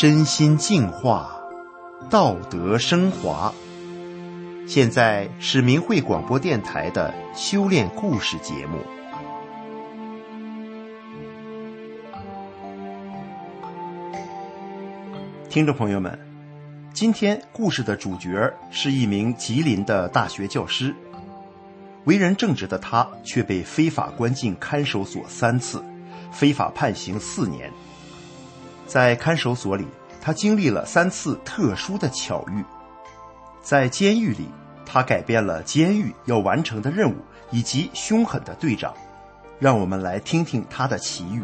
身心净化，道德升华。现在是明慧广播电台的修炼故事节目。听众朋友们，今天故事的主角是一名吉林的大学教师，为人正直的他却被非法关进看守所三次，非法判刑四年。在看守所里，他经历了三次特殊的巧遇。在监狱里，他改变了监狱要完成的任务以及凶狠的队长。让我们来听听他的奇遇。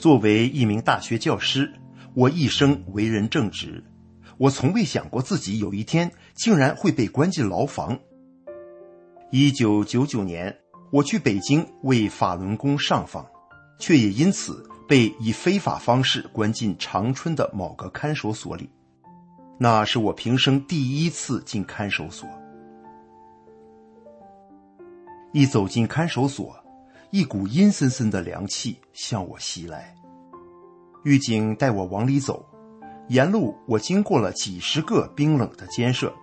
作为一名大学教师，我一生为人正直。我从未想过自己有一天竟然会被关进牢房。一九九九年，我去北京为法轮功上访，却也因此被以非法方式关进长春的某个看守所里。那是我平生第一次进看守所。一走进看守所。一股阴森森的凉气向我袭来，狱警带我往里走，沿路我经过了几十个冰冷的监舍，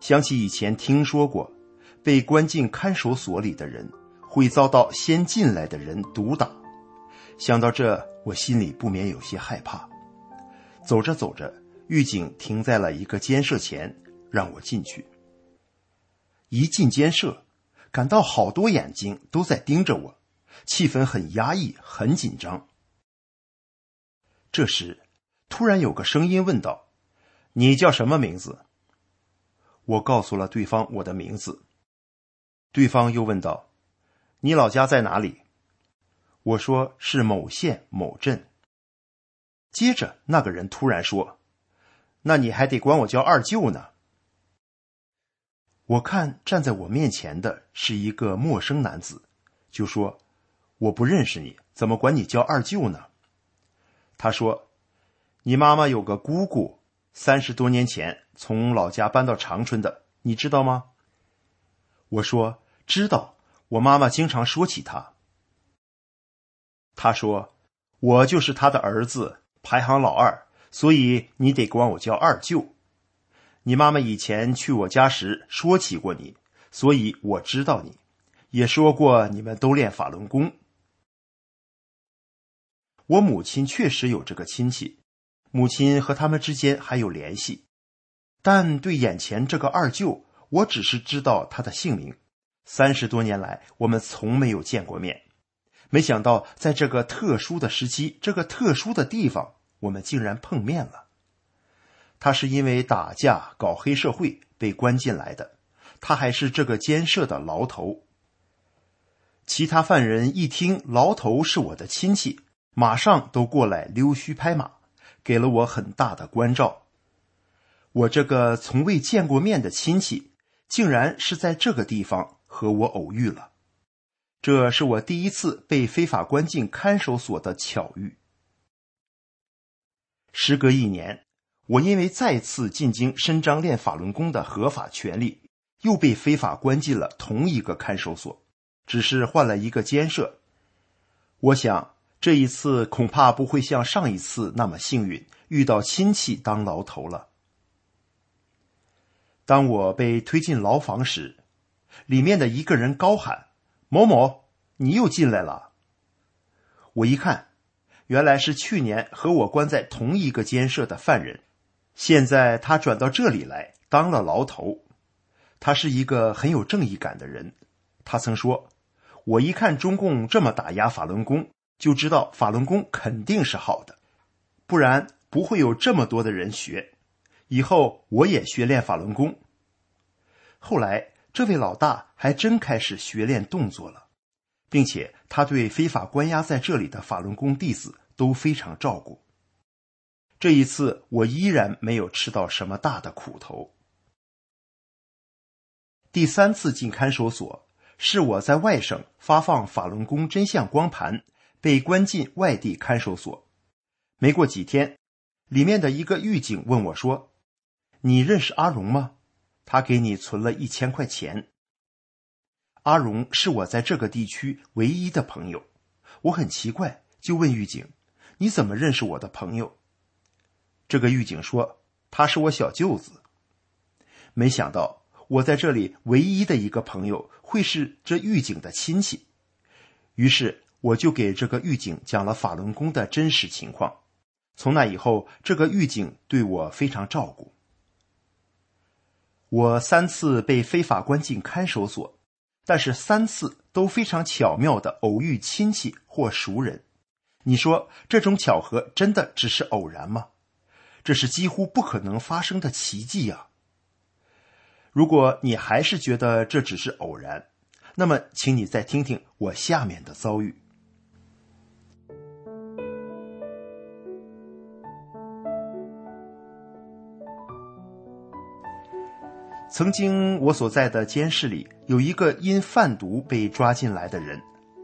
想起以前听说过，被关进看守所里的人会遭到先进来的人毒打，想到这，我心里不免有些害怕。走着走着，狱警停在了一个监舍前，让我进去。一进监舍。感到好多眼睛都在盯着我，气氛很压抑，很紧张。这时，突然有个声音问道：“你叫什么名字？”我告诉了对方我的名字。对方又问道：“你老家在哪里？”我说是某县某镇。接着，那个人突然说：“那你还得管我叫二舅呢。”我看站在我面前的是一个陌生男子，就说：“我不认识你，怎么管你叫二舅呢？”他说：“你妈妈有个姑姑，三十多年前从老家搬到长春的，你知道吗？”我说：“知道，我妈妈经常说起她。”他说：“我就是他的儿子，排行老二，所以你得管我叫二舅。”你妈妈以前去我家时说起过你，所以我知道你，也说过你们都练法轮功。我母亲确实有这个亲戚，母亲和他们之间还有联系，但对眼前这个二舅，我只是知道他的姓名。三十多年来，我们从没有见过面，没想到在这个特殊的时期，这个特殊的地方，我们竟然碰面了。他是因为打架搞黑社会被关进来的，他还是这个监舍的牢头。其他犯人一听牢头是我的亲戚，马上都过来溜须拍马，给了我很大的关照。我这个从未见过面的亲戚，竟然是在这个地方和我偶遇了，这是我第一次被非法关进看守所的巧遇。时隔一年。我因为再次进京伸张练法轮功的合法权利，又被非法关进了同一个看守所，只是换了一个监舍。我想这一次恐怕不会像上一次那么幸运，遇到亲戚当牢头了。当我被推进牢房时，里面的一个人高喊：“某某，你又进来了！”我一看，原来是去年和我关在同一个监舍的犯人。现在他转到这里来当了牢头，他是一个很有正义感的人。他曾说：“我一看中共这么打压法轮功，就知道法轮功肯定是好的。”不然不会有这么多的人学。以后我也学练法轮功。后来，这位老大还真开始学练动作了，并且他对非法关押在这里的法轮功弟子都非常照顾。这一次，我依然没有吃到什么大的苦头。第三次进看守所，是我在外省发放法轮功真相光盘，被关进外地看守所。没过几天，里面的一个狱警问我说：“你认识阿荣吗？他给你存了一千块钱。”阿荣是我在这个地区唯一的朋友，我很奇怪，就问狱警：“你怎么认识我的朋友？”这个狱警说：“他是我小舅子。”没想到我在这里唯一的一个朋友会是这狱警的亲戚，于是我就给这个狱警讲了法轮功的真实情况。从那以后，这个狱警对我非常照顾。我三次被非法关进看守所，但是三次都非常巧妙的偶遇亲戚或熟人。你说这种巧合真的只是偶然吗？这是几乎不可能发生的奇迹啊！如果你还是觉得这只是偶然，那么请你再听听我下面的遭遇。曾经我所在的监室里有一个因贩毒被抓进来的人，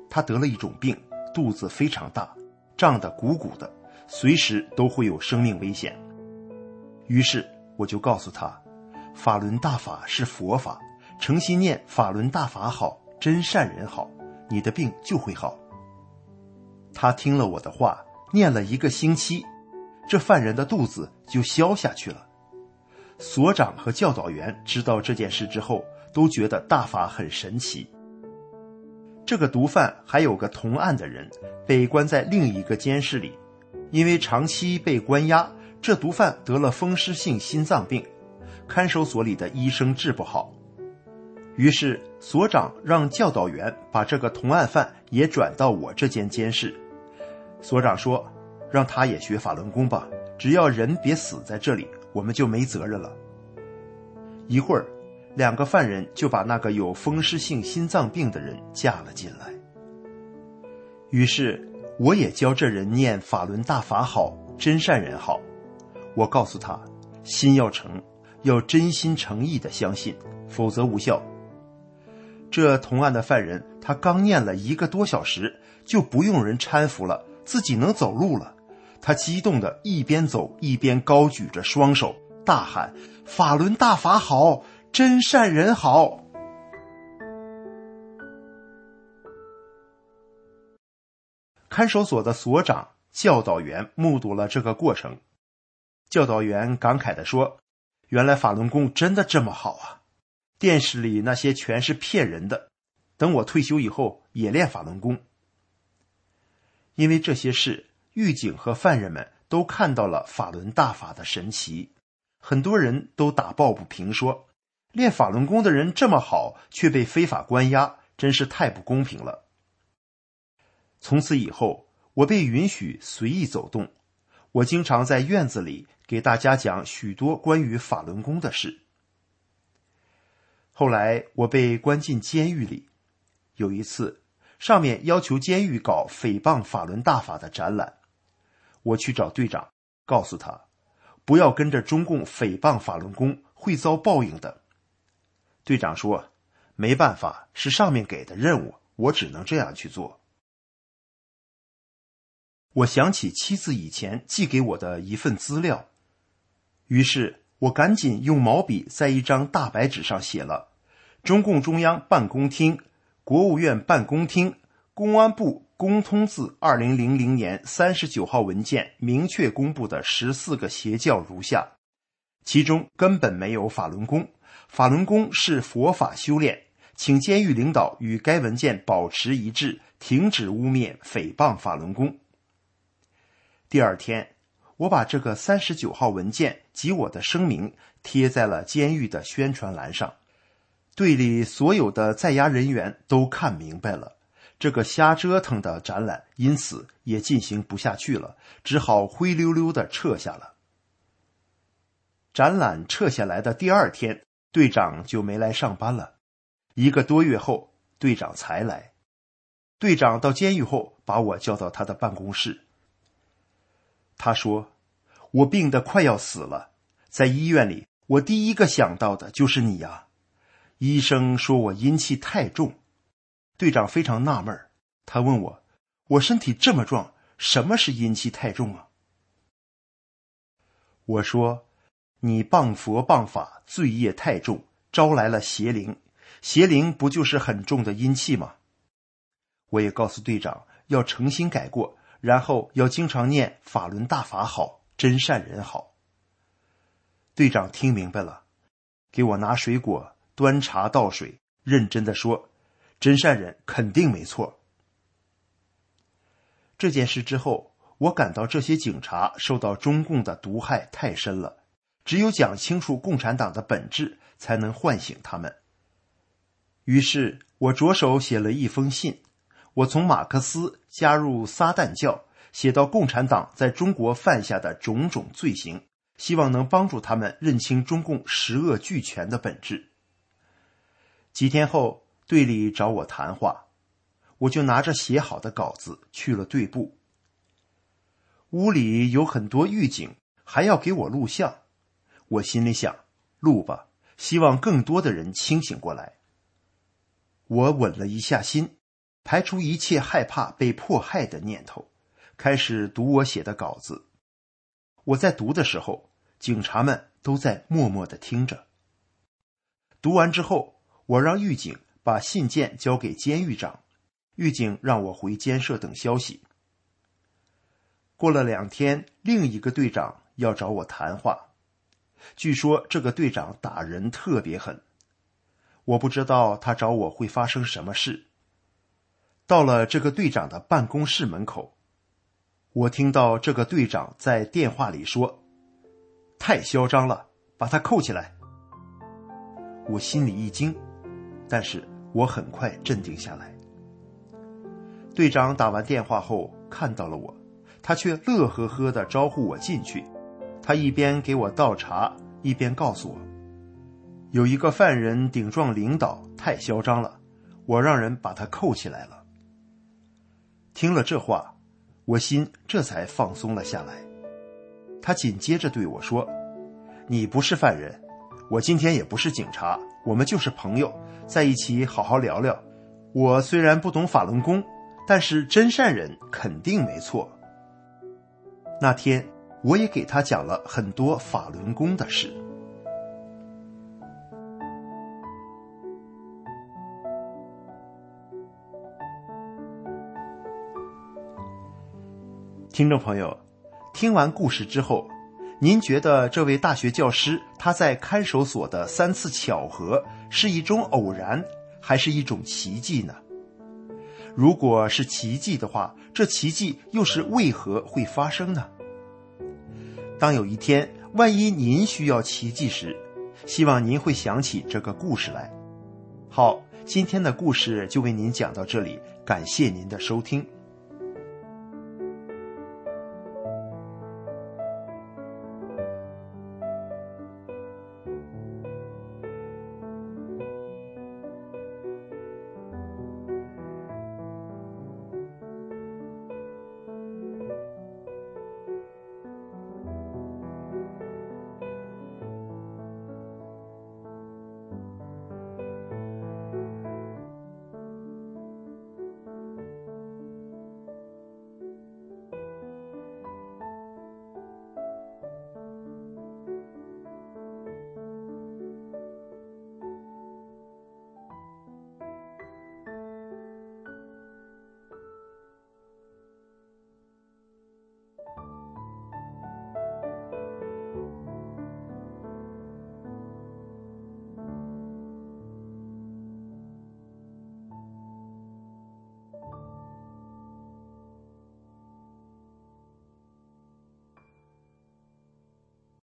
他得了一种病，肚子非常大，胀得鼓鼓的，随时都会有生命危险。于是我就告诉他，法轮大法是佛法，诚心念法轮大法好，真善人好，你的病就会好。他听了我的话，念了一个星期，这犯人的肚子就消下去了。所长和教导员知道这件事之后，都觉得大法很神奇。这个毒贩还有个同案的人，被关在另一个监室里，因为长期被关押，这毒贩得了风湿性心脏病，看守所里的医生治不好，于是所长让教导员把这个同案犯也转到我这间监室。所长说：“让他也学法轮功吧，只要人别死在这里。”我们就没责任了。一会儿，两个犯人就把那个有风湿性心脏病的人架了进来。于是，我也教这人念法轮大法好，真善人好。我告诉他，心要诚，要真心诚意的相信，否则无效。这同案的犯人，他刚念了一个多小时，就不用人搀扶了，自己能走路了。他激动的一边走一边高举着双手，大喊：“法轮大法好，真善人好！”看守所的所长、教导员目睹了这个过程，教导员感慨的说：“原来法轮功真的这么好啊！电视里那些全是骗人的。等我退休以后也练法轮功，因为这些事。”狱警和犯人们都看到了法轮大法的神奇，很多人都打抱不平，说练法轮功的人这么好，却被非法关押，真是太不公平了。从此以后，我被允许随意走动，我经常在院子里给大家讲许多关于法轮功的事。后来我被关进监狱里，有一次，上面要求监狱搞诽谤法轮大法的展览。我去找队长，告诉他，不要跟着中共诽谤法轮功，会遭报应的。队长说：“没办法，是上面给的任务，我只能这样去做。”我想起妻子以前寄给我的一份资料，于是我赶紧用毛笔在一张大白纸上写了：“中共中央办公厅、国务院办公厅、公安部。”公通自二零零零年三十九号文件明确公布的十四个邪教如下，其中根本没有法轮功，法轮功是佛法修炼，请监狱领导与该文件保持一致，停止污蔑诽谤法轮功。第二天，我把这个三十九号文件及我的声明贴在了监狱的宣传栏上，队里所有的在押人员都看明白了。这个瞎折腾的展览因此也进行不下去了，只好灰溜溜的撤下了。展览撤下来的第二天，队长就没来上班了。一个多月后，队长才来。队长到监狱后，把我叫到他的办公室。他说：“我病得快要死了，在医院里，我第一个想到的就是你呀。”医生说我阴气太重。队长非常纳闷他问我：“我身体这么壮，什么是阴气太重啊？”我说：“你谤佛谤法，罪业太重，招来了邪灵。邪灵不就是很重的阴气吗？”我也告诉队长要诚心改过，然后要经常念法轮大法好，真善人好。队长听明白了，给我拿水果、端茶倒水，认真的说。真善人肯定没错。这件事之后，我感到这些警察受到中共的毒害太深了，只有讲清楚共产党的本质，才能唤醒他们。于是我着手写了一封信，我从马克思加入撒旦教，写到共产党在中国犯下的种种罪行，希望能帮助他们认清中共十恶俱全的本质。几天后。队里找我谈话，我就拿着写好的稿子去了队部。屋里有很多狱警，还要给我录像。我心里想，录吧，希望更多的人清醒过来。我稳了一下心，排除一切害怕被迫害的念头，开始读我写的稿子。我在读的时候，警察们都在默默的听着。读完之后，我让狱警。把信件交给监狱长，狱警让我回监舍等消息。过了两天，另一个队长要找我谈话，据说这个队长打人特别狠，我不知道他找我会发生什么事。到了这个队长的办公室门口，我听到这个队长在电话里说：“太嚣张了，把他扣起来。”我心里一惊，但是。我很快镇定下来。队长打完电话后看到了我，他却乐呵呵的招呼我进去。他一边给我倒茶，一边告诉我，有一个犯人顶撞领导，太嚣张了，我让人把他扣起来了。听了这话，我心这才放松了下来。他紧接着对我说：“你不是犯人，我今天也不是警察，我们就是朋友。”在一起好好聊聊。我虽然不懂法轮功，但是真善人肯定没错。那天我也给他讲了很多法轮功的事。听众朋友，听完故事之后。您觉得这位大学教师他在看守所的三次巧合是一种偶然，还是一种奇迹呢？如果是奇迹的话，这奇迹又是为何会发生呢？当有一天万一您需要奇迹时，希望您会想起这个故事来。好，今天的故事就为您讲到这里，感谢您的收听。